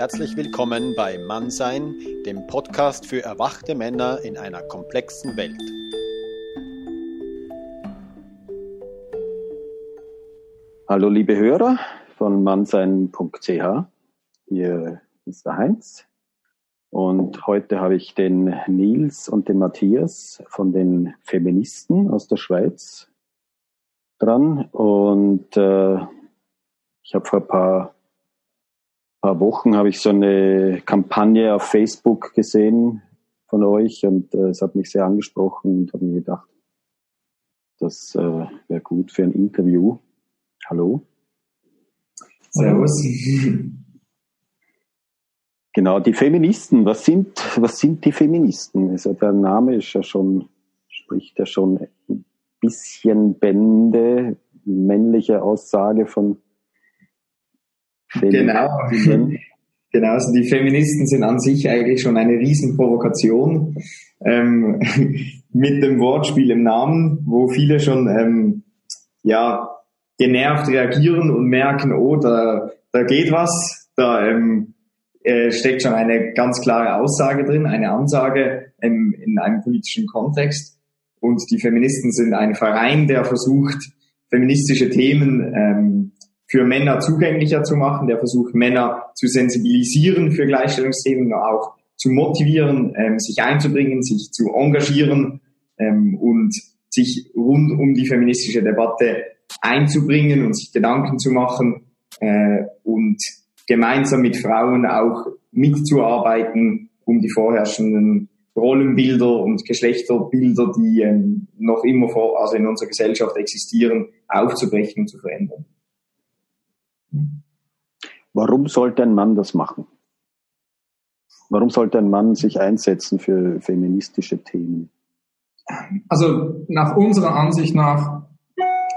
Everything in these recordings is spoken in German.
Herzlich willkommen bei Mannsein, dem Podcast für erwachte Männer in einer komplexen Welt. Hallo liebe Hörer von mannsein.ch. Hier ist der Heinz. Und heute habe ich den Nils und den Matthias von den Feministen aus der Schweiz dran. Und äh, ich habe vor ein paar paar Wochen habe ich so eine Kampagne auf Facebook gesehen von euch und äh, es hat mich sehr angesprochen und habe mir gedacht, das äh, wäre gut für ein Interview. Hallo. Servus. Genau, die Feministen. Was sind, was sind die Feministen? Also der Name ist ja schon, spricht ja schon ein bisschen Bände, männliche Aussage von Genau. Genau, also die Feministen sind an sich eigentlich schon eine Riesenprovokation ähm, mit dem Wortspiel im Namen, wo viele schon ähm, ja genervt reagieren und merken, oh, da, da geht was, da ähm, äh, steckt schon eine ganz klare Aussage drin, eine Ansage ähm, in einem politischen Kontext. Und die Feministen sind ein Verein, der versucht, feministische Themen ähm, für Männer zugänglicher zu machen, der versucht Männer zu sensibilisieren für Gleichstellungsthemen, auch zu motivieren, ähm, sich einzubringen, sich zu engagieren ähm, und sich rund um die feministische Debatte einzubringen und sich Gedanken zu machen äh, und gemeinsam mit Frauen auch mitzuarbeiten, um die vorherrschenden Rollenbilder und Geschlechterbilder, die ähm, noch immer vor, also in unserer Gesellschaft existieren, aufzubrechen und zu verändern. Warum sollte ein Mann das machen? Warum sollte ein Mann sich einsetzen für feministische Themen? Also nach unserer Ansicht nach,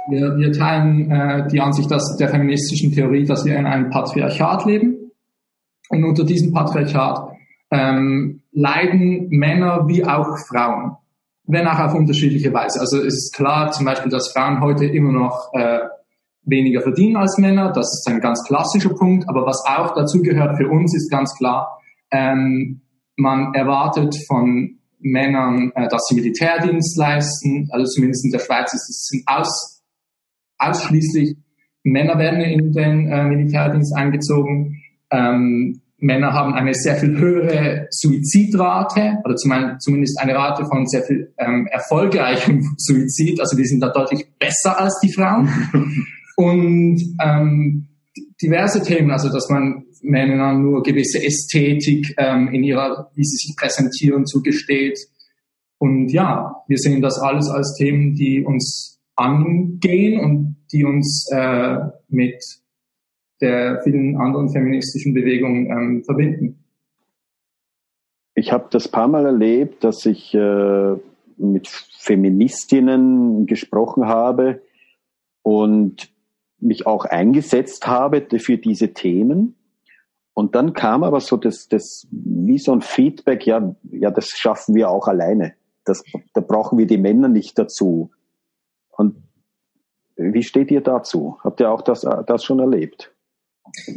wir, wir teilen äh, die Ansicht dass der feministischen Theorie, dass wir in einem Patriarchat leben. Und unter diesem Patriarchat ähm, leiden Männer wie auch Frauen, wenn auch auf unterschiedliche Weise. Also es ist klar zum Beispiel, dass Frauen heute immer noch äh, weniger verdienen als Männer. Das ist ein ganz klassischer Punkt. Aber was auch dazu gehört für uns ist ganz klar, ähm, man erwartet von Männern, äh, dass sie Militärdienst leisten. Also zumindest in der Schweiz ist es aus, ausschließlich Männer werden in den äh, Militärdienst eingezogen. Ähm, Männer haben eine sehr viel höhere Suizidrate oder zumindest eine Rate von sehr viel ähm, erfolgreichem Suizid. Also die sind da deutlich besser als die Frauen. Und ähm, diverse Themen, also dass man Männern nur gewisse Ästhetik ähm, in ihrer, wie sie sich präsentieren, zugesteht. Und ja, wir sehen das alles als Themen, die uns angehen und die uns äh, mit der vielen anderen feministischen Bewegungen ähm, verbinden. Ich habe das paar Mal erlebt, dass ich äh, mit Feministinnen gesprochen habe und mich auch eingesetzt habe für diese Themen. Und dann kam aber so das, das, wie so ein Feedback, ja, ja, das schaffen wir auch alleine. Das, da brauchen wir die Männer nicht dazu. Und wie steht ihr dazu? Habt ihr auch das, das schon erlebt?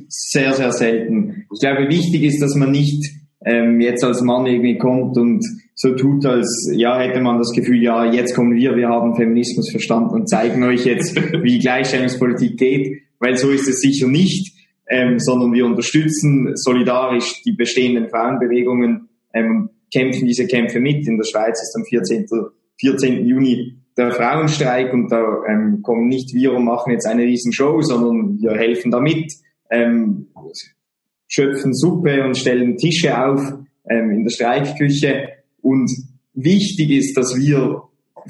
Sehr, sehr selten. Ich glaube, wichtig ist, dass man nicht ähm, jetzt als Mann irgendwie kommt und so tut, als ja, hätte man das Gefühl, ja, jetzt kommen wir, wir haben Feminismus verstanden und zeigen euch jetzt, wie Gleichstellungspolitik geht, weil so ist es sicher nicht, ähm, sondern wir unterstützen solidarisch die bestehenden Frauenbewegungen, ähm, kämpfen diese Kämpfe mit. In der Schweiz ist am 14. 14. Juni der Frauenstreik und da ähm, kommen nicht wir und machen jetzt eine riesen Show, sondern wir helfen damit, ähm, schöpfen Suppe und stellen Tische auf ähm, in der Streikküche und wichtig ist, dass wir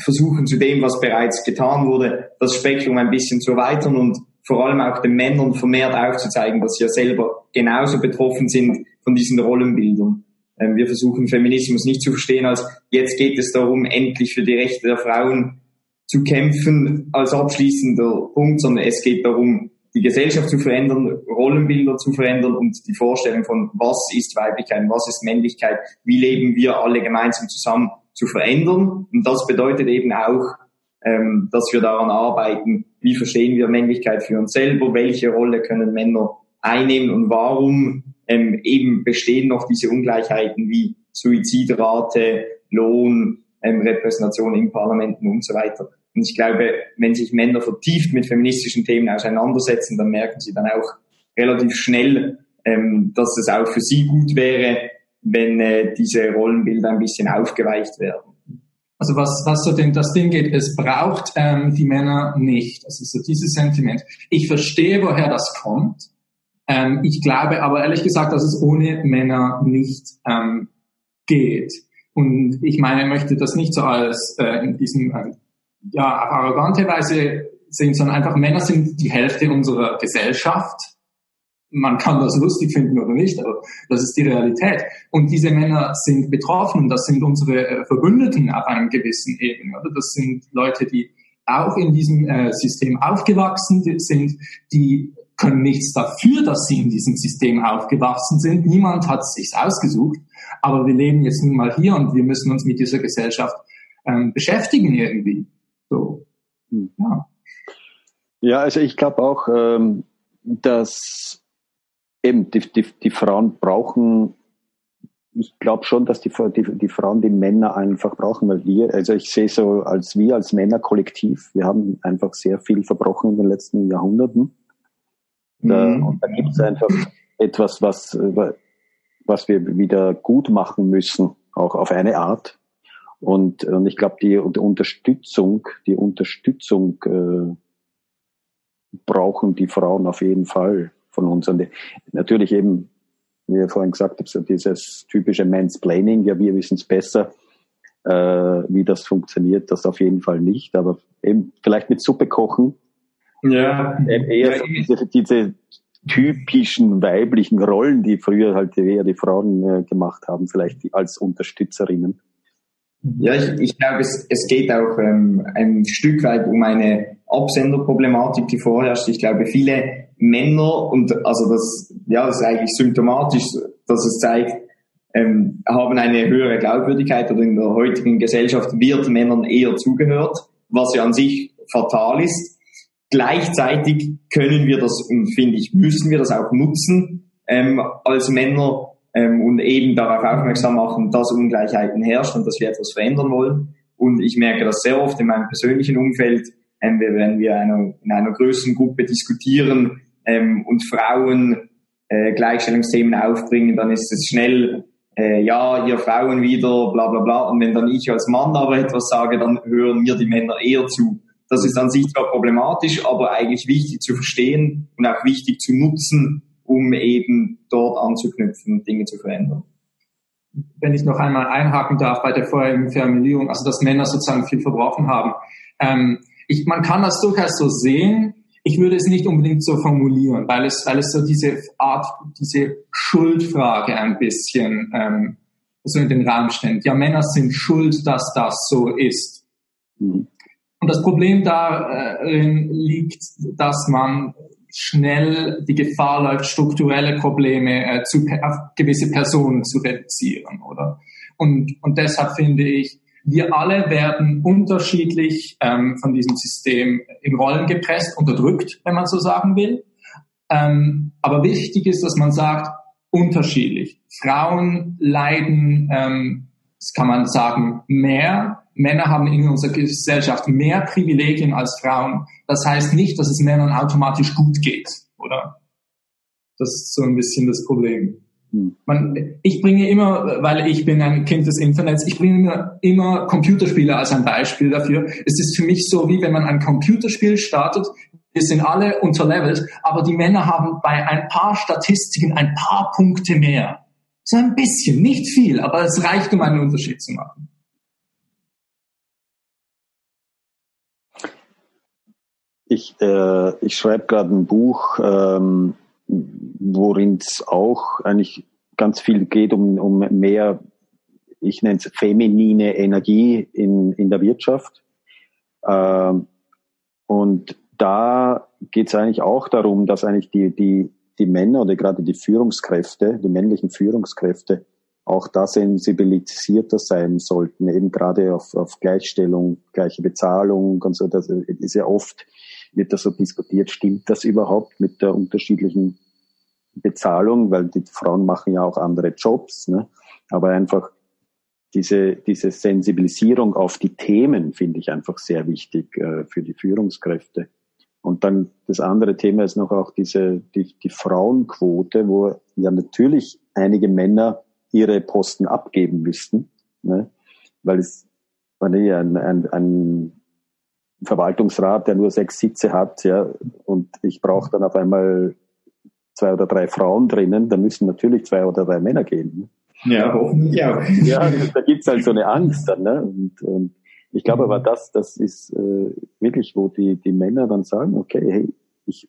versuchen, zu dem, was bereits getan wurde, das Spektrum ein bisschen zu erweitern und vor allem auch den Männern vermehrt aufzuzeigen, dass sie ja selber genauso betroffen sind von diesen Rollenbildern. Ähm, wir versuchen Feminismus nicht zu verstehen als jetzt geht es darum, endlich für die Rechte der Frauen zu kämpfen als abschließender Punkt, sondern es geht darum, die Gesellschaft zu verändern, Rollenbilder zu verändern und die Vorstellung von, was ist Weiblichkeit, was ist Männlichkeit, wie leben wir alle gemeinsam zusammen zu verändern. Und das bedeutet eben auch, ähm, dass wir daran arbeiten, wie verstehen wir Männlichkeit für uns selber, welche Rolle können Männer einnehmen und warum ähm, eben bestehen noch diese Ungleichheiten wie Suizidrate, Lohn, ähm, Repräsentation in Parlamenten und so weiter. Und ich glaube, wenn sich Männer vertieft mit feministischen Themen auseinandersetzen, dann merken sie dann auch relativ schnell, ähm, dass es auch für sie gut wäre, wenn äh, diese Rollenbilder ein bisschen aufgeweicht werden. Also was, was so denn das Ding geht, es braucht ähm, die Männer nicht. Also so dieses Sentiment. Ich verstehe, woher das kommt. Ähm, ich glaube aber ehrlich gesagt, dass es ohne Männer nicht ähm, geht. Und ich meine, ich möchte das nicht so als äh, in diesem äh, ja auf arrogante Weise sehen, sondern einfach Männer sind die Hälfte unserer Gesellschaft man kann das lustig finden oder nicht, aber das ist die Realität. Und diese Männer sind betroffen, das sind unsere äh, Verbündeten auf einem gewissen Ebene. Oder? Das sind Leute, die auch in diesem äh, System aufgewachsen sind, die können nichts dafür, dass sie in diesem System aufgewachsen sind. Niemand hat es sich ausgesucht, aber wir leben jetzt nun mal hier und wir müssen uns mit dieser Gesellschaft ähm, beschäftigen irgendwie. So, hm. ja. Ja, also ich glaube auch, ähm, dass eben, die, die, die Frauen brauchen, ich glaube schon, dass die, die, die Frauen die Männer einfach brauchen, weil wir, also ich sehe so als wir als Männerkollektiv, wir haben einfach sehr viel verbrochen in den letzten Jahrhunderten. Da, mhm. Und da gibt es einfach etwas, was, was wir wieder gut machen müssen, auch auf eine Art. Und, und ich glaube, die, die Unterstützung, die Unterstützung äh, brauchen die Frauen auf jeden Fall von uns. Und natürlich eben, wie ihr vorhin gesagt habt, so dieses typische Mansplaining, ja, wir wissen es besser, äh, wie das funktioniert, das auf jeden Fall nicht. Aber eben vielleicht mit Suppe kochen. Ja. Eher so diese, diese typischen weiblichen Rollen, die früher halt eher die Frauen äh, gemacht haben, vielleicht als Unterstützerinnen. Ja, ich, ich glaube, es, es geht auch ähm, ein Stück weit um eine Absenderproblematik, die vorherrscht. Ich glaube, viele Männer, und also das, ja, das ist eigentlich symptomatisch, dass es zeigt, ähm, haben eine höhere Glaubwürdigkeit oder in der heutigen Gesellschaft wird Männern eher zugehört, was ja an sich fatal ist. Gleichzeitig können wir das, und finde ich, müssen wir das auch nutzen, ähm, als Männer, ähm, und eben darauf aufmerksam machen, dass Ungleichheiten herrschen und dass wir etwas verändern wollen. Und ich merke das sehr oft in meinem persönlichen Umfeld, ähm, wenn wir einer, in einer größeren Gruppe diskutieren ähm, und Frauen äh, Gleichstellungsthemen aufbringen, dann ist es schnell, äh, ja, ihr Frauen wieder, bla bla bla. Und wenn dann ich als Mann aber etwas sage, dann hören mir die Männer eher zu. Das ist an sich zwar problematisch, aber eigentlich wichtig zu verstehen und auch wichtig zu nutzen, um eben dort anzuknüpfen und Dinge zu verändern. Wenn ich noch einmal einhaken darf bei der vorherigen Formulierung, also dass Männer sozusagen viel verbrochen haben. Ähm, ich, man kann das durchaus so sehen. Ich würde es nicht unbedingt so formulieren, weil es, weil es so diese Art, diese Schuldfrage ein bisschen ähm, so in den Raum stellt. Ja, Männer sind schuld, dass das so ist. Mhm. Und das Problem darin liegt, dass man schnell die Gefahr läuft, strukturelle Probleme äh, zu, auf gewisse Personen zu reduzieren, oder? Und, und deshalb finde ich, wir alle werden unterschiedlich ähm, von diesem System in Rollen gepresst, unterdrückt, wenn man so sagen will. Ähm, aber wichtig ist, dass man sagt, unterschiedlich. Frauen leiden, ähm, das kann man sagen, mehr Männer haben in unserer Gesellschaft mehr Privilegien als Frauen. Das heißt nicht, dass es Männern automatisch gut geht, oder? Das ist so ein bisschen das Problem. Hm. Man, ich bringe immer, weil ich bin ein Kind des Internets, ich bringe immer, immer Computerspiele als ein Beispiel dafür. Es ist für mich so, wie wenn man ein Computerspiel startet, wir sind alle unterlevelt, aber die Männer haben bei ein paar Statistiken ein paar Punkte mehr. So ein bisschen, nicht viel, aber es reicht, um einen Unterschied zu machen. Ich, äh, ich schreibe gerade ein Buch, ähm, worin es auch eigentlich ganz viel geht um, um mehr, ich nenne es feminine Energie in, in der Wirtschaft. Ähm, und da geht es eigentlich auch darum, dass eigentlich die, die, die Männer oder gerade die Führungskräfte, die männlichen Führungskräfte, auch da sensibilisierter sein sollten, eben gerade auf, auf Gleichstellung, gleiche Bezahlung und so. Das ist ja oft wird das so diskutiert, stimmt das überhaupt mit der unterschiedlichen Bezahlung, weil die Frauen machen ja auch andere Jobs, ne? aber einfach diese, diese Sensibilisierung auf die Themen finde ich einfach sehr wichtig äh, für die Führungskräfte. Und dann das andere Thema ist noch auch diese, die, die Frauenquote, wo ja natürlich einige Männer ihre Posten abgeben müssten, ne? weil es war nicht ein, ein, ein Verwaltungsrat, der nur sechs Sitze hat, ja, und ich brauche dann auf einmal zwei oder drei Frauen drinnen, da müssen natürlich zwei oder drei Männer gehen. Ne? Ja, hoffentlich auch. Ja, da gibt's halt so eine Angst dann, ne? Und, und ich glaube aber, das, das ist äh, wirklich, wo die, die Männer dann sagen, okay, hey, ich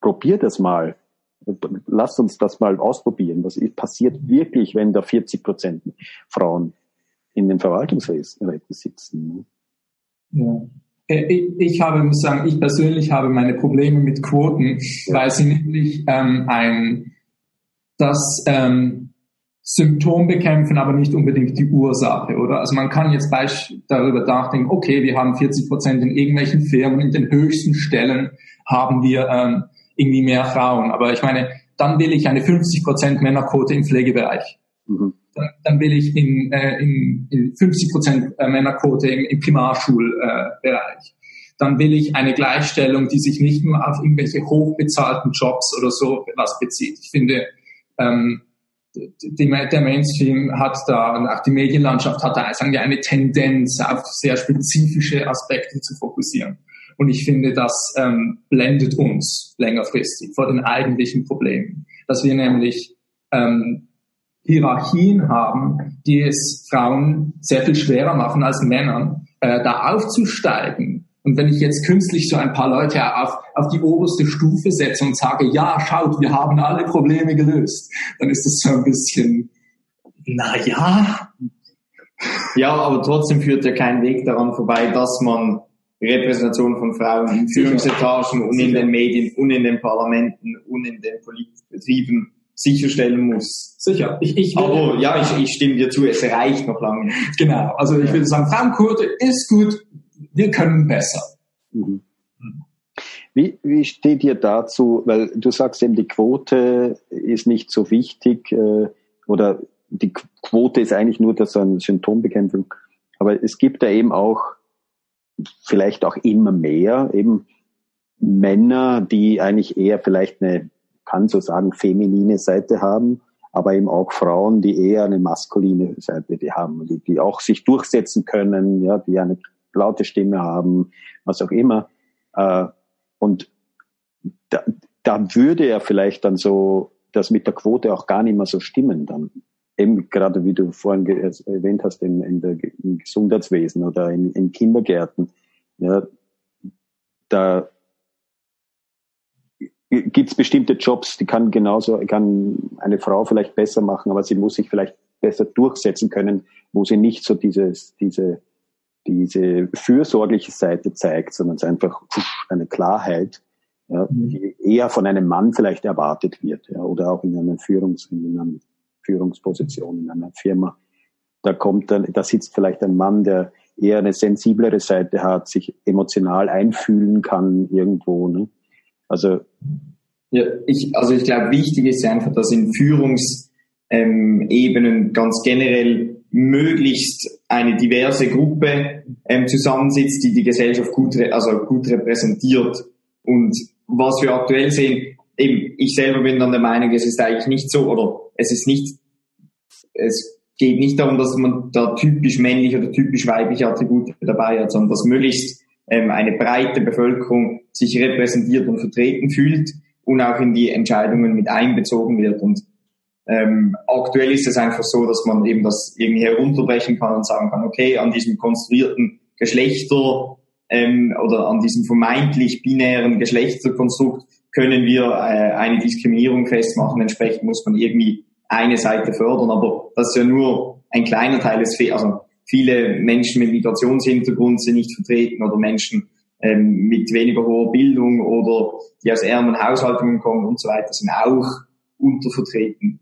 probiere das mal. Lass uns das mal ausprobieren. Was passiert wirklich, wenn da 40 Prozent Frauen in den Verwaltungsräten sitzen? Ne? Ja. Äh, ich, habe, muss sagen, ich persönlich habe meine Probleme mit Quoten, ja. weil sie nämlich ähm, ein das ähm, Symptom bekämpfen, aber nicht unbedingt die Ursache, oder? Also man kann jetzt darüber nachdenken, okay, wir haben 40 Prozent in irgendwelchen Firmen, in den höchsten Stellen haben wir ähm, irgendwie mehr Frauen. Aber ich meine, dann will ich eine 50 Prozent Männerquote im Pflegebereich. Mhm. Dann, dann, will ich in, äh, in, in 50 Prozent äh, Männerquote im, im Primarschulbereich. Äh, dann will ich eine Gleichstellung, die sich nicht nur auf irgendwelche hochbezahlten Jobs oder so was bezieht. Ich finde, ähm, die, der Mainstream hat da und auch die Medienlandschaft hat da, sagen wir, eine Tendenz, auf sehr spezifische Aspekte zu fokussieren. Und ich finde, das ähm, blendet uns längerfristig vor den eigentlichen Problemen, dass wir nämlich ähm, Hierarchien haben, die es Frauen sehr viel schwerer machen als Männern, äh, da aufzusteigen. Und wenn ich jetzt künstlich so ein paar Leute auf, auf die oberste Stufe setze und sage, ja, schaut, wir haben alle Probleme gelöst, dann ist das so ein bisschen, na ja. Ja, aber trotzdem führt ja kein Weg daran vorbei, dass man Repräsentation von Frauen in Führungsetagen und in den Medien und in den Parlamenten und in den Politikbetrieben sicherstellen muss. Sicher. Ich, ich aber ja, ich, ich stimme dir zu, es reicht noch lange nicht. Genau. Also ich würde sagen, Frauenquote ist gut, wir können besser. Mhm. Wie, wie steht ihr dazu, weil du sagst eben, die Quote ist nicht so wichtig äh, oder die Quote ist eigentlich nur das eine Symptombekämpfung, aber es gibt da eben auch vielleicht auch immer mehr eben Männer, die eigentlich eher vielleicht eine, kann so sagen, feminine Seite haben, aber eben auch Frauen, die eher eine maskuline Seite die haben, die, die auch sich durchsetzen können, ja, die eine laute Stimme haben, was auch immer. Äh, und da, da würde ja vielleicht dann so das mit der Quote auch gar nicht mehr so stimmen dann. Eben gerade wie du vorhin erwähnt hast, in, in der, im Gesundheitswesen oder in, in Kindergärten. Ja, da gibt's bestimmte Jobs, die kann genauso, kann eine Frau vielleicht besser machen, aber sie muss sich vielleicht besser durchsetzen können, wo sie nicht so dieses, diese diese fürsorgliche Seite zeigt, sondern es ist einfach eine Klarheit, ja, mhm. die eher von einem Mann vielleicht erwartet wird, ja, oder auch in einer Führungs, in einer Führungsposition in einer Firma. Da kommt dann, da sitzt vielleicht ein Mann, der eher eine sensiblere Seite hat, sich emotional einfühlen kann irgendwo. Ne? Also ja, ich, also ich glaube, wichtig ist einfach, dass in Führungsebenen ganz generell möglichst eine diverse Gruppe ähm, zusammensitzt, die die Gesellschaft gut, also gut repräsentiert. Und was wir aktuell sehen, eben, ich selber bin dann der Meinung, es ist eigentlich nicht so, oder es ist nicht, es geht nicht darum, dass man da typisch männliche oder typisch weibliche Attribute dabei hat, sondern dass möglichst ähm, eine breite Bevölkerung sich repräsentiert und vertreten fühlt und auch in die Entscheidungen mit einbezogen wird. Und ähm, aktuell ist es einfach so, dass man eben das irgendwie herunterbrechen kann und sagen kann, okay, an diesem konstruierten Geschlechter ähm, oder an diesem vermeintlich binären Geschlechterkonstrukt können wir äh, eine Diskriminierung festmachen. Entsprechend muss man irgendwie eine Seite fördern, aber das ist ja nur ein kleiner Teil des Fe also viele Menschen mit Migrationshintergrund sind nicht vertreten oder Menschen ähm, mit weniger hoher Bildung oder die aus ärmeren Haushaltungen kommen und so weiter sind auch untervertreten.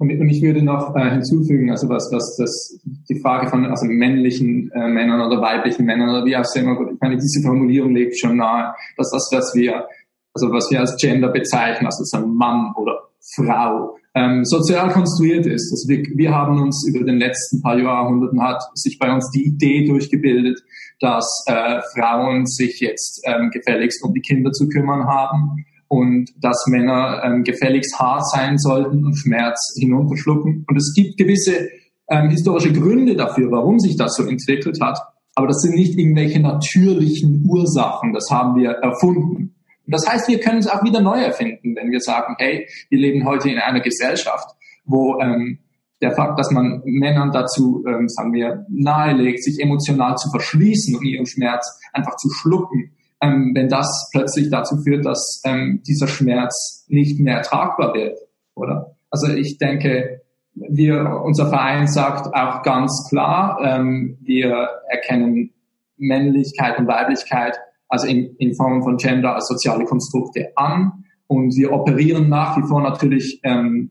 Und, ich würde noch äh, hinzufügen, also was, was das, die Frage von also männlichen äh, Männern oder weiblichen Männern oder wie auch immer, ich meine, diese Formulierung legt schon nahe, dass das, was wir also was wir als Gender bezeichnen, also sagen Mann oder Frau, ähm, sozial konstruiert ist. Also wir, wir haben uns über den letzten paar Jahrhunderten hat sich bei uns die Idee durchgebildet, dass äh, Frauen sich jetzt ähm, gefälligst um die Kinder zu kümmern haben und dass Männer ähm, gefälligst hart sein sollten und Schmerz hinunterschlucken. Und es gibt gewisse ähm, historische Gründe dafür, warum sich das so entwickelt hat. Aber das sind nicht irgendwelche natürlichen Ursachen. Das haben wir erfunden. Das heißt, wir können es auch wieder neu erfinden, wenn wir sagen, hey, wir leben heute in einer Gesellschaft, wo ähm, der Fakt, dass man Männern dazu, ähm, sagen wir, nahelegt, sich emotional zu verschließen und ihren Schmerz einfach zu schlucken, ähm, wenn das plötzlich dazu führt, dass ähm, dieser Schmerz nicht mehr tragbar wird, oder? Also ich denke, wir, unser Verein sagt auch ganz klar, ähm, wir erkennen Männlichkeit und Weiblichkeit also in, in Form von Gender als soziale Konstrukte an und wir operieren nach wie vor natürlich ähm,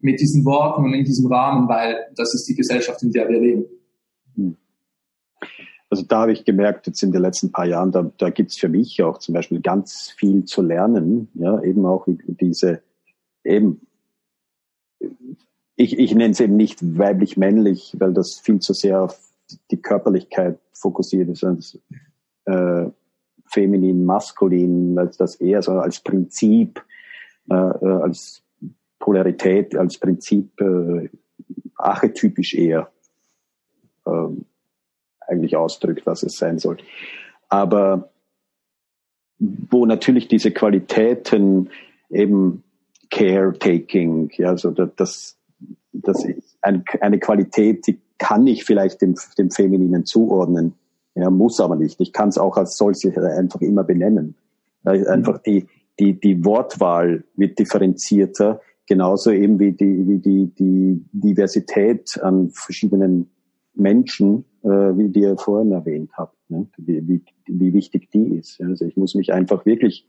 mit diesen Worten und in diesem Rahmen, weil das ist die Gesellschaft, in der wir leben. Hm. Also da habe ich gemerkt, jetzt in den letzten paar Jahren, da, da gibt es für mich auch zum Beispiel ganz viel zu lernen, ja, eben auch diese, eben, ich, ich nenne es eben nicht weiblich-männlich, weil das viel zu sehr auf die Körperlichkeit fokussiert ist, als, äh, feminin, maskulin, als das eher so als Prinzip, äh, äh als Polarität, als Prinzip äh, archetypisch eher äh, eigentlich ausdrückt, was es sein soll. Aber wo natürlich diese Qualitäten eben Caretaking, ja, also das, das ist eine, eine Qualität, die kann ich vielleicht dem, dem Femininen zuordnen, ja, muss aber nicht. Ich kann es auch als solches einfach immer benennen. Einfach die, die, die Wortwahl wird differenzierter, genauso eben wie die, wie die, die Diversität an verschiedenen Menschen, äh, wie die ihr vorhin erwähnt habt, ne? wie, wie, wie wichtig die ist. Also ich muss mich einfach wirklich,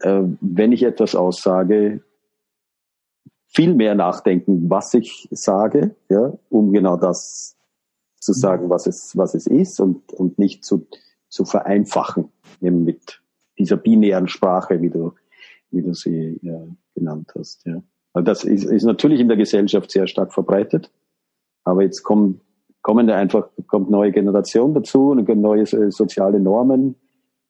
äh, wenn ich etwas aussage, viel mehr nachdenken, was ich sage, ja, um genau das zu sagen, was es, was es ist und, und nicht zu, zu vereinfachen, eben mit dieser binären Sprache, wie du, wie du sie ja, genannt hast. Ja. Weil das ist, ist natürlich in der Gesellschaft sehr stark verbreitet, aber jetzt kommen, kommen da einfach, kommt neue Generation dazu und neue äh, soziale Normen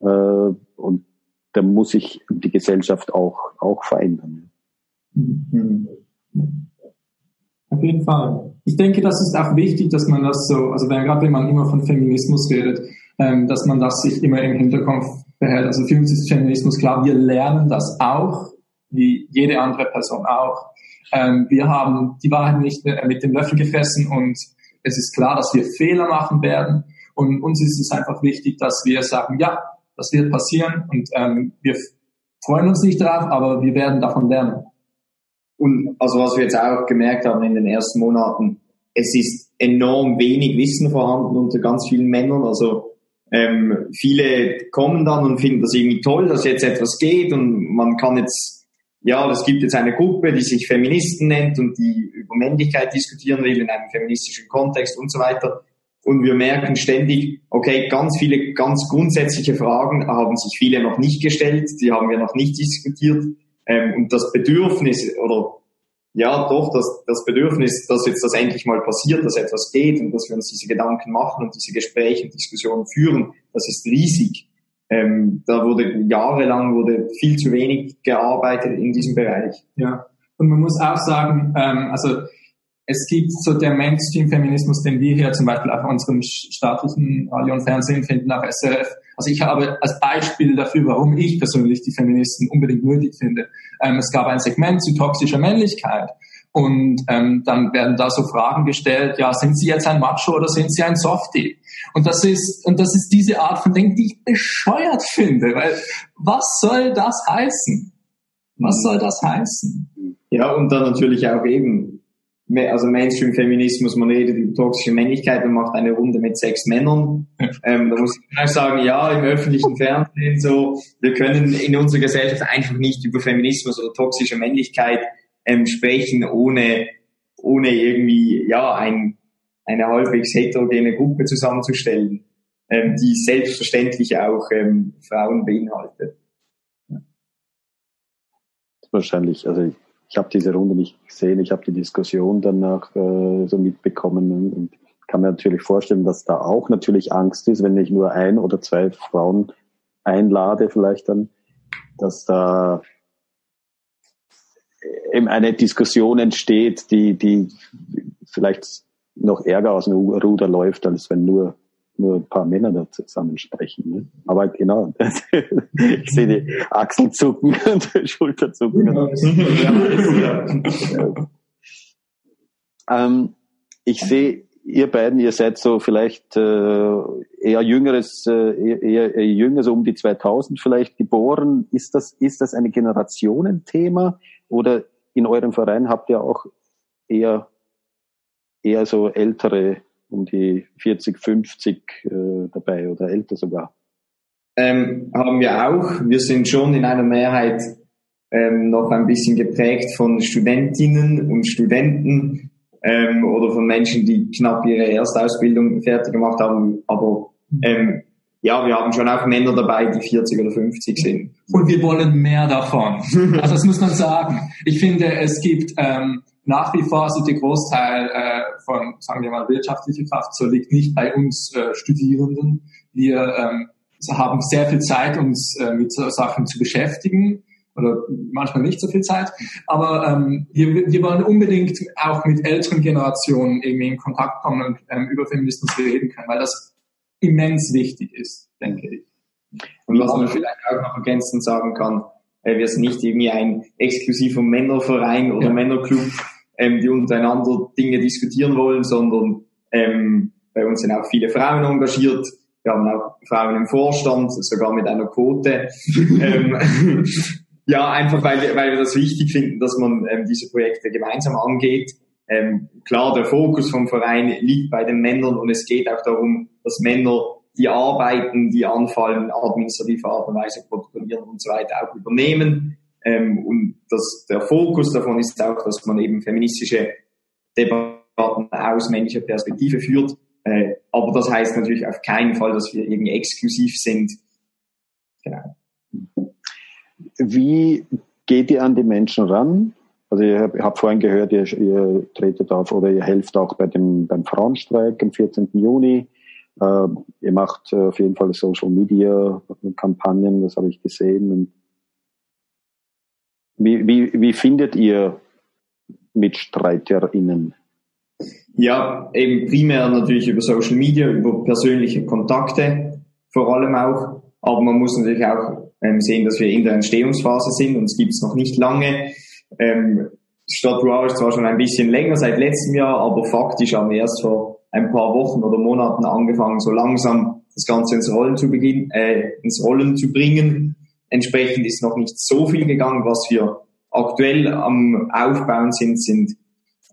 äh, und da muss sich die Gesellschaft auch, auch verändern. Mhm. Auf jeden Fall. Ich denke, das ist auch wichtig, dass man das so, also wenn, gerade wenn man immer von Feminismus redet, ähm, dass man das sich immer im Hinterkopf behält. Also für uns ist Feminismus klar, wir lernen das auch, wie jede andere Person auch. Ähm, wir haben die Wahrheit nicht mit dem Löffel gefressen und es ist klar, dass wir Fehler machen werden. Und uns ist es einfach wichtig, dass wir sagen, ja, das wird passieren und ähm, wir freuen uns nicht drauf, aber wir werden davon lernen. Und also was wir jetzt auch gemerkt haben in den ersten Monaten, es ist enorm wenig Wissen vorhanden unter ganz vielen Männern. Also ähm, viele kommen dann und finden das irgendwie toll, dass jetzt etwas geht und man kann jetzt, ja, es gibt jetzt eine Gruppe, die sich Feministen nennt und die über Männlichkeit diskutieren will in einem feministischen Kontext und so weiter. Und wir merken ständig, okay, ganz viele ganz grundsätzliche Fragen haben sich viele noch nicht gestellt, die haben wir noch nicht diskutiert. Ähm, und das Bedürfnis oder ja doch, das, das Bedürfnis, dass jetzt das endlich mal passiert, dass etwas geht und dass wir uns diese Gedanken machen und diese Gespräche und Diskussionen führen, das ist riesig. Ähm, da wurde jahrelang wurde viel zu wenig gearbeitet in diesem Bereich. Ja, und man muss auch sagen, ähm, also es gibt so der Mainstream-Feminismus, den wir hier zum Beispiel auf unserem staatlichen Radio und Fernsehen finden, auf SRF. Also ich habe als Beispiel dafür, warum ich persönlich die Feministen unbedingt nötig finde. Ähm, es gab ein Segment zu toxischer Männlichkeit. Und ähm, dann werden da so Fragen gestellt, ja, sind Sie jetzt ein Macho oder sind Sie ein Softie? Und das ist, und das ist diese Art von Denken, die ich bescheuert finde, weil was soll das heißen? Was soll das heißen? Ja, und dann natürlich auch eben also Mainstream-Feminismus, man redet über toxische Männlichkeit und macht eine Runde mit sechs Männern. Ähm, da muss ich sagen, ja, im öffentlichen Fernsehen so, wir können in unserer Gesellschaft einfach nicht über Feminismus oder toxische Männlichkeit ähm, sprechen, ohne, ohne irgendwie, ja, ein, eine halbwegs heterogene Gruppe zusammenzustellen, ähm, die selbstverständlich auch ähm, Frauen beinhaltet. wahrscheinlich, also ich, ich habe diese Runde nicht gesehen, ich habe die Diskussion danach äh, so mitbekommen. Und kann mir natürlich vorstellen, dass da auch natürlich Angst ist, wenn ich nur ein oder zwei Frauen einlade, vielleicht dann, dass da eben eine Diskussion entsteht, die, die vielleicht noch ärger aus dem Ruder läuft, als wenn nur nur ein paar Männer da zusammen sprechen. Ne? Aber genau, ich sehe die Achseln zucken und Schulter zucken. ähm, ich sehe, ihr beiden, ihr seid so vielleicht äh, eher jüngeres, äh, eher, eher jünger, so um die 2000 vielleicht geboren. Ist das, ist das ein Generationenthema oder in eurem Verein habt ihr auch eher, eher so ältere um die 40, 50 äh, dabei oder älter sogar. Ähm, haben wir auch. Wir sind schon in einer Mehrheit ähm, noch ein bisschen geprägt von Studentinnen und Studenten ähm, oder von Menschen, die knapp ihre Erstausbildung fertig gemacht haben. Aber ähm, ja, wir haben schon auch Männer dabei, die 40 oder 50 sind. Und wir wollen mehr davon. Also das muss man sagen. Ich finde, es gibt ähm, nach wie vor so der Großteil äh, von, sagen wir mal, wirtschaftlicher Kraft so liegt nicht bei uns äh, Studierenden. Wir ähm, haben sehr viel Zeit, uns äh, mit so Sachen zu beschäftigen oder manchmal nicht so viel Zeit. Aber ähm, wir, wir wollen unbedingt auch mit älteren Generationen irgendwie in Kontakt kommen und ähm, über Feminismus reden können, weil das immens wichtig ist, denke ich. Und was man vielleicht auch noch ergänzend sagen kann, äh, wir sind nicht irgendwie ein exklusiver Männerverein oder ja. Männerclub, ähm, die untereinander Dinge diskutieren wollen, sondern ähm, bei uns sind auch viele Frauen engagiert. Wir haben auch Frauen im Vorstand, sogar mit einer Quote. ähm, ja, einfach weil wir, weil wir das wichtig finden, dass man ähm, diese Projekte gemeinsam angeht. Ähm, klar, der Fokus vom Verein liegt bei den Männern und es geht auch darum, dass Männer die Arbeiten, die anfallen, administrative Art und Weise protokollieren und so weiter auch übernehmen. Ähm, und das, der Fokus davon ist auch, dass man eben feministische Debatten aus männlicher Perspektive führt. Äh, aber das heißt natürlich auf keinen Fall, dass wir irgendwie exklusiv sind. Genau. Wie geht ihr an die Menschen ran? Also ihr habt vorhin gehört, ihr, ihr tretet auf oder ihr helft auch bei dem, beim Frauenstreik am 14. Juni. Äh, ihr macht auf jeden Fall Social Media Kampagnen, das habe ich gesehen. Und wie, wie, wie findet ihr MitstreiterInnen? Ja, eben primär natürlich über Social Media, über persönliche Kontakte vor allem auch. Aber man muss natürlich auch ähm, sehen, dass wir in der Entstehungsphase sind und es gibt es noch nicht lange. Ähm, Stadt Ruhr ist zwar schon ein bisschen länger, seit letztem Jahr, aber faktisch haben wir erst vor ein paar Wochen oder Monaten angefangen, so langsam das Ganze ins Rollen zu, beginnen, äh, ins Rollen zu bringen. Entsprechend ist noch nicht so viel gegangen. Was wir aktuell am Aufbauen sind, sind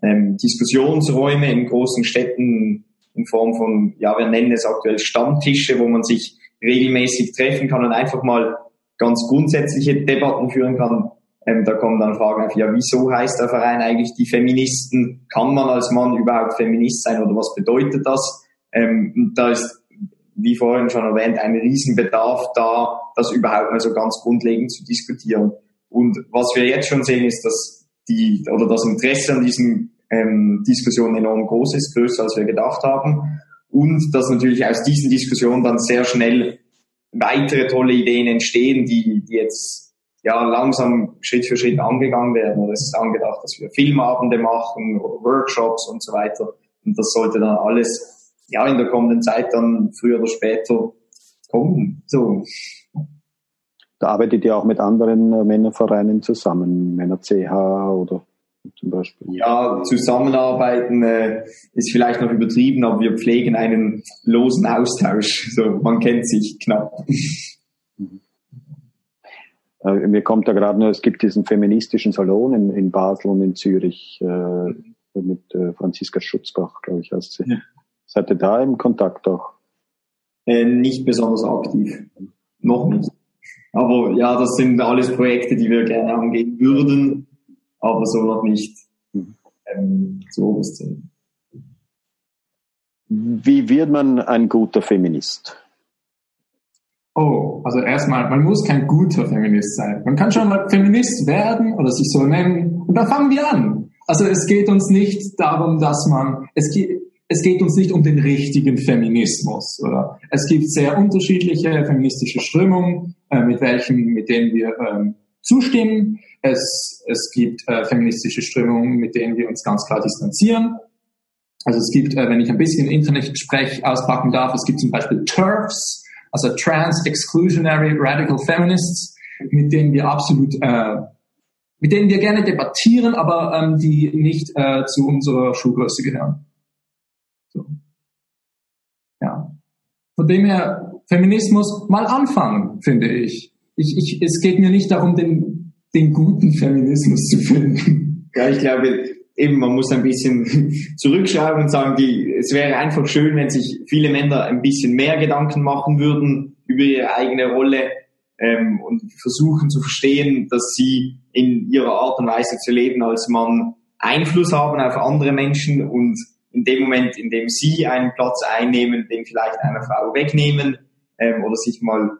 ähm, Diskussionsräume in großen Städten in Form von, ja, wir nennen es aktuell Stammtische, wo man sich regelmäßig treffen kann und einfach mal ganz grundsätzliche Debatten führen kann. Ähm, da kommen dann Fragen auf, ja, wieso heißt der Verein eigentlich die Feministen? Kann man als Mann überhaupt Feminist sein oder was bedeutet das? Ähm, da ist wie vorhin schon erwähnt, ein Riesenbedarf da, das überhaupt mal so ganz grundlegend zu diskutieren. Und was wir jetzt schon sehen, ist, dass die oder das Interesse an diesen ähm, Diskussionen enorm groß ist, größer als wir gedacht haben. Und dass natürlich aus diesen Diskussionen dann sehr schnell weitere tolle Ideen entstehen, die, die jetzt ja langsam Schritt für Schritt angegangen werden. Es ist angedacht, dass wir Filmabende machen oder Workshops und so weiter. Und das sollte dann alles ja, in der kommenden Zeit dann früher oder später kommen. So. Da arbeitet ihr auch mit anderen äh, Männervereinen zusammen, Männer CH oder zum Beispiel? Ja, zusammenarbeiten äh, ist vielleicht noch übertrieben, aber wir pflegen einen losen Austausch. So, man kennt sich knapp. Mhm. Äh, mir kommt da gerade nur, es gibt diesen feministischen Salon in, in Basel und in Zürich äh, mit äh, Franziska Schutzbach, glaube ich, heißt sie. Ja. Seid ihr da im Kontakt auch? Äh, nicht besonders aktiv. Noch nicht. Aber ja, das sind alles Projekte, die wir gerne angehen würden, aber so noch nicht mhm. ähm, zu obersten. Wie wird man ein guter Feminist? oh, also erstmal, man muss kein guter Feminist sein. Man kann schon mal Feminist werden oder sich so nennen und dann fangen wir an. Also es geht uns nicht darum, dass man, es geht, es geht uns nicht um den richtigen Feminismus, oder? Es gibt sehr unterschiedliche feministische Strömungen, äh, mit welchen, mit denen wir ähm, zustimmen. Es, es gibt äh, feministische Strömungen, mit denen wir uns ganz klar distanzieren. Also es gibt, äh, wenn ich ein bisschen Internet-Sprech auspacken darf, es gibt zum Beispiel TERFs, also Trans Exclusionary Radical Feminists, mit denen wir absolut, äh, mit denen wir gerne debattieren, aber ähm, die nicht äh, zu unserer Schulgröße gehören. Ja. Von dem her, Feminismus mal anfangen, finde ich. ich, ich es geht mir nicht darum, den, den guten Feminismus zu finden. Ja, ich glaube, eben, man muss ein bisschen zurückschreiben und sagen, die, es wäre einfach schön, wenn sich viele Männer ein bisschen mehr Gedanken machen würden über ihre eigene Rolle ähm, und versuchen zu verstehen, dass sie in ihrer Art und Weise zu leben als Mann Einfluss haben auf andere Menschen und in dem Moment, in dem sie einen Platz einnehmen, den vielleicht einer Frau wegnehmen ähm, oder sich mal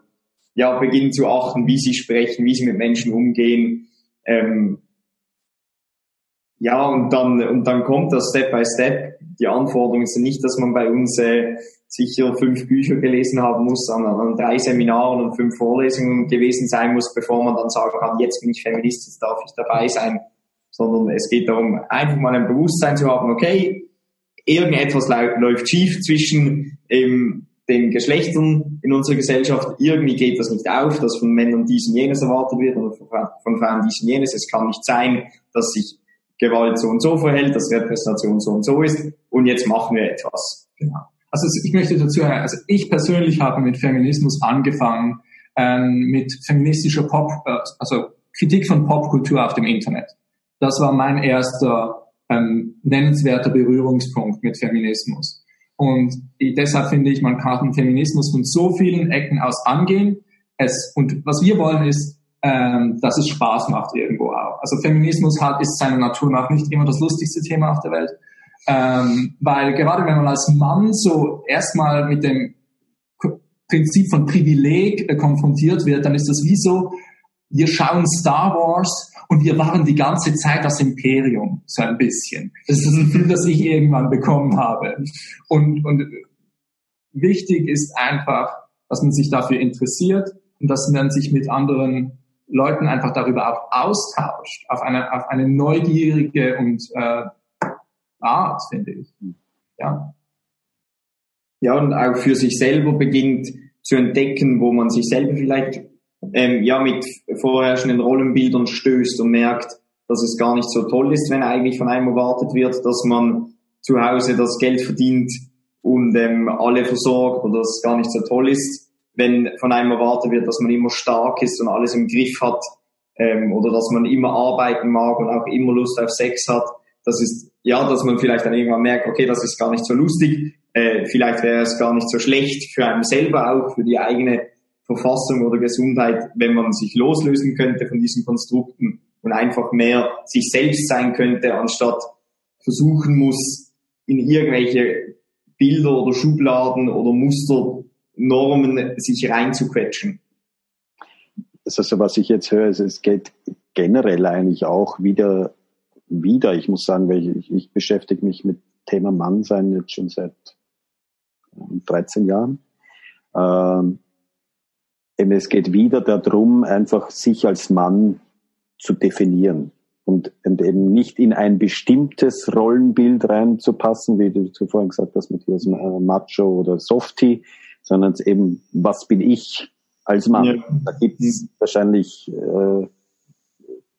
ja beginnen zu achten, wie sie sprechen, wie sie mit Menschen umgehen, ähm, ja, und dann, und dann kommt das Step by Step. Die Anforderungen sind nicht, dass man bei uns äh, sicher fünf Bücher gelesen haben muss, sondern an drei Seminaren und fünf Vorlesungen gewesen sein muss, bevor man dann sagen kann, jetzt bin ich Feminist, jetzt darf ich dabei sein. Sondern es geht darum, einfach mal ein Bewusstsein zu haben, okay, irgendetwas läuft schief zwischen ähm, den Geschlechtern in unserer Gesellschaft. Irgendwie geht das nicht auf, dass von Männern dies und jenes erwartet wird oder von Frauen dies und jenes. Es kann nicht sein, dass sich Gewalt so und so verhält, dass Repräsentation so und so ist und jetzt machen wir etwas. Genau. Also ich möchte dazu, also ich persönlich habe mit Feminismus angefangen, ähm, mit feministischer Pop, äh, also Kritik von Popkultur auf dem Internet. Das war mein erster ähm, nennenswerter Berührungspunkt mit Feminismus. Und deshalb finde ich, man kann den Feminismus von so vielen Ecken aus angehen. Es, und was wir wollen ist, ähm, dass es Spaß macht irgendwo auch. Also Feminismus hat, ist seiner Natur nach nicht immer das lustigste Thema auf der Welt. Ähm, weil gerade wenn man als Mann so erstmal mit dem Prinzip von Privileg äh, konfrontiert wird, dann ist das wie so, wir schauen Star Wars und wir waren die ganze Zeit das Imperium, so ein bisschen. Das ist das Gefühl, das ich irgendwann bekommen habe. Und, und wichtig ist einfach, dass man sich dafür interessiert und dass man sich mit anderen Leuten einfach darüber auch austauscht, auf eine, auf eine neugierige und äh, Art, finde ich. Ja. Ja, und auch für sich selber beginnt zu entdecken, wo man sich selber vielleicht ähm, ja mit vorherrschenden Rollenbildern stößt und merkt, dass es gar nicht so toll ist, wenn eigentlich von einem erwartet wird, dass man zu Hause das Geld verdient und ähm, alle versorgt oder dass es gar nicht so toll ist wenn von einem erwartet wird, dass man immer stark ist und alles im Griff hat ähm, oder dass man immer arbeiten mag und auch immer Lust auf Sex hat. Das ist ja, dass man vielleicht dann irgendwann merkt, okay, das ist gar nicht so lustig. Äh, vielleicht wäre es gar nicht so schlecht für einen selber auch, für die eigene Verfassung oder Gesundheit, wenn man sich loslösen könnte von diesen Konstrukten und einfach mehr sich selbst sein könnte, anstatt versuchen muss, in irgendwelche Bilder oder Schubladen oder Muster Normen sich reinzuquetschen. Also was ich jetzt höre, ist, es geht generell eigentlich auch wieder, wieder, ich muss sagen, weil ich, ich beschäftige mich mit Thema Mannsein jetzt schon seit 13 Jahren. Ähm, es geht wieder darum, einfach sich als Mann zu definieren und, und eben nicht in ein bestimmtes Rollenbild reinzupassen, wie du zuvor gesagt hast, mit diesem äh, Macho oder Softie, sondern eben, was bin ich als Mann? Ja. Da gibt es wahrscheinlich äh,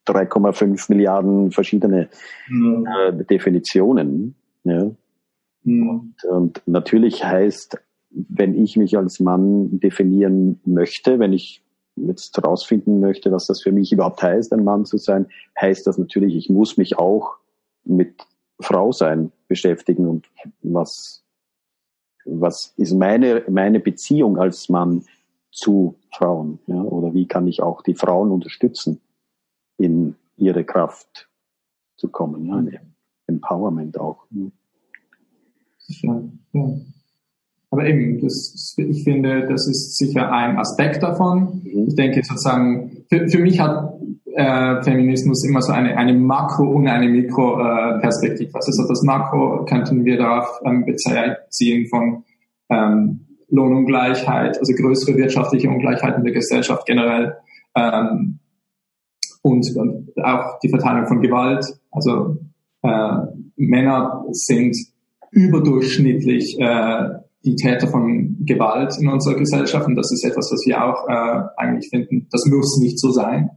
3,5 Milliarden verschiedene ja. äh, Definitionen. Ja. Und, und natürlich heißt, wenn ich mich als Mann definieren möchte, wenn ich jetzt herausfinden möchte, was das für mich überhaupt heißt, ein Mann zu sein, heißt das natürlich, ich muss mich auch mit Frau sein beschäftigen und was was ist meine, meine Beziehung als Mann zu Frauen? Ja? Oder wie kann ich auch die Frauen unterstützen, in ihre Kraft zu kommen? Ja? Empowerment auch. Ja, ja. Aber eben, das, ich finde, das ist sicher ein Aspekt davon. Mhm. Ich denke sozusagen, für, für mich hat äh, Feminismus immer so eine, eine Makro- und eine Mikro-Perspektive. Äh, also so das Makro könnten wir darauf ähm, beziehen von ähm, Lohnungleichheit, also größere wirtschaftliche Ungleichheit in der Gesellschaft generell ähm, und, und auch die Verteilung von Gewalt. Also äh, Männer sind überdurchschnittlich äh, die Täter von Gewalt in unserer Gesellschaft und das ist etwas, was wir auch äh, eigentlich finden, das muss nicht so sein.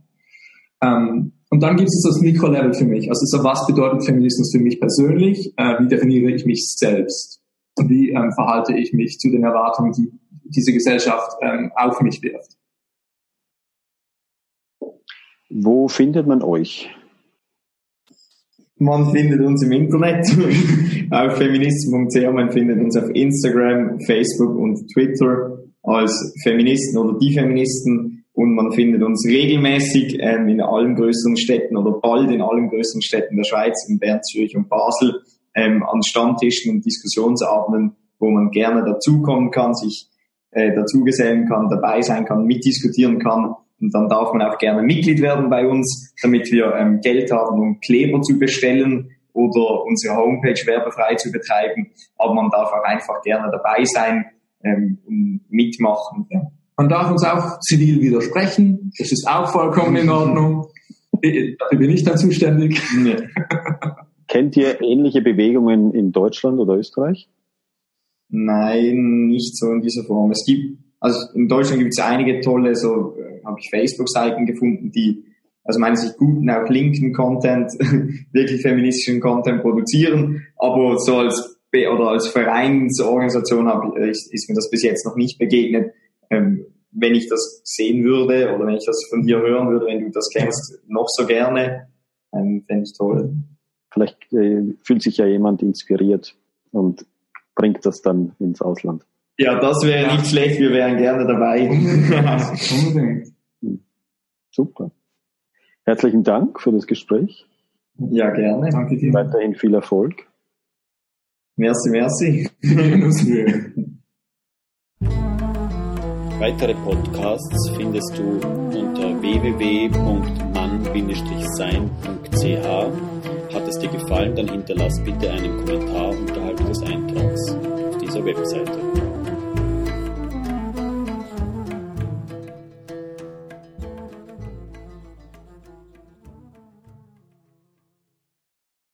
Ähm, und dann gibt es das Mikrolevel für mich. Also so, was bedeutet Feminismus für mich persönlich? Äh, wie definiere ich mich selbst? Wie ähm, verhalte ich mich zu den Erwartungen, die diese Gesellschaft ähm, auf mich wirft? Wo findet man euch? Man findet uns im Internet auf feministen.ch, man findet uns auf Instagram, Facebook und Twitter als Feministen oder die Feministen und man findet uns regelmäßig ähm, in allen größeren Städten oder bald in allen größeren Städten der Schweiz, in Bern, Zürich und Basel, ähm, an Stammtischen und Diskussionsabenden, wo man gerne dazukommen kann, sich äh, dazugesellen kann, dabei sein kann, mitdiskutieren kann. Und dann darf man auch gerne Mitglied werden bei uns, damit wir ähm, Geld haben, um Kleber zu bestellen oder unsere Homepage werbefrei zu betreiben. Aber man darf auch einfach gerne dabei sein ähm, und mitmachen. Ja. Man darf uns auch zivil widersprechen. Das ist auch vollkommen in Ordnung. Dafür bin ich dann zuständig. Kennt ihr ähnliche Bewegungen in Deutschland oder Österreich? Nein, nicht so in dieser Form. Es gibt, also in Deutschland gibt es einige tolle, so äh, habe ich Facebook-Seiten gefunden, die also meinen sich guten, auch linken Content, wirklich feministischen Content produzieren, aber so als oder als Vereinsorganisation hab, ist, ist mir das bis jetzt noch nicht begegnet ähm, wenn ich das sehen würde oder wenn ich das von dir hören würde, wenn du das kennst, noch so gerne, ähm, fände ich toll. Vielleicht äh, fühlt sich ja jemand inspiriert und bringt das dann ins Ausland. Ja, das wäre nicht schlecht, wir wären gerne dabei. Unbedingt. Super. Herzlichen Dank für das Gespräch. Ja, gerne. Danke dir. Weiterhin viel Erfolg. Merci, merci. Weitere Podcasts findest du unter www.mann-sein.ch. Hat es dir gefallen, dann hinterlass bitte einen Kommentar unterhalb des Eintrags auf dieser Webseite.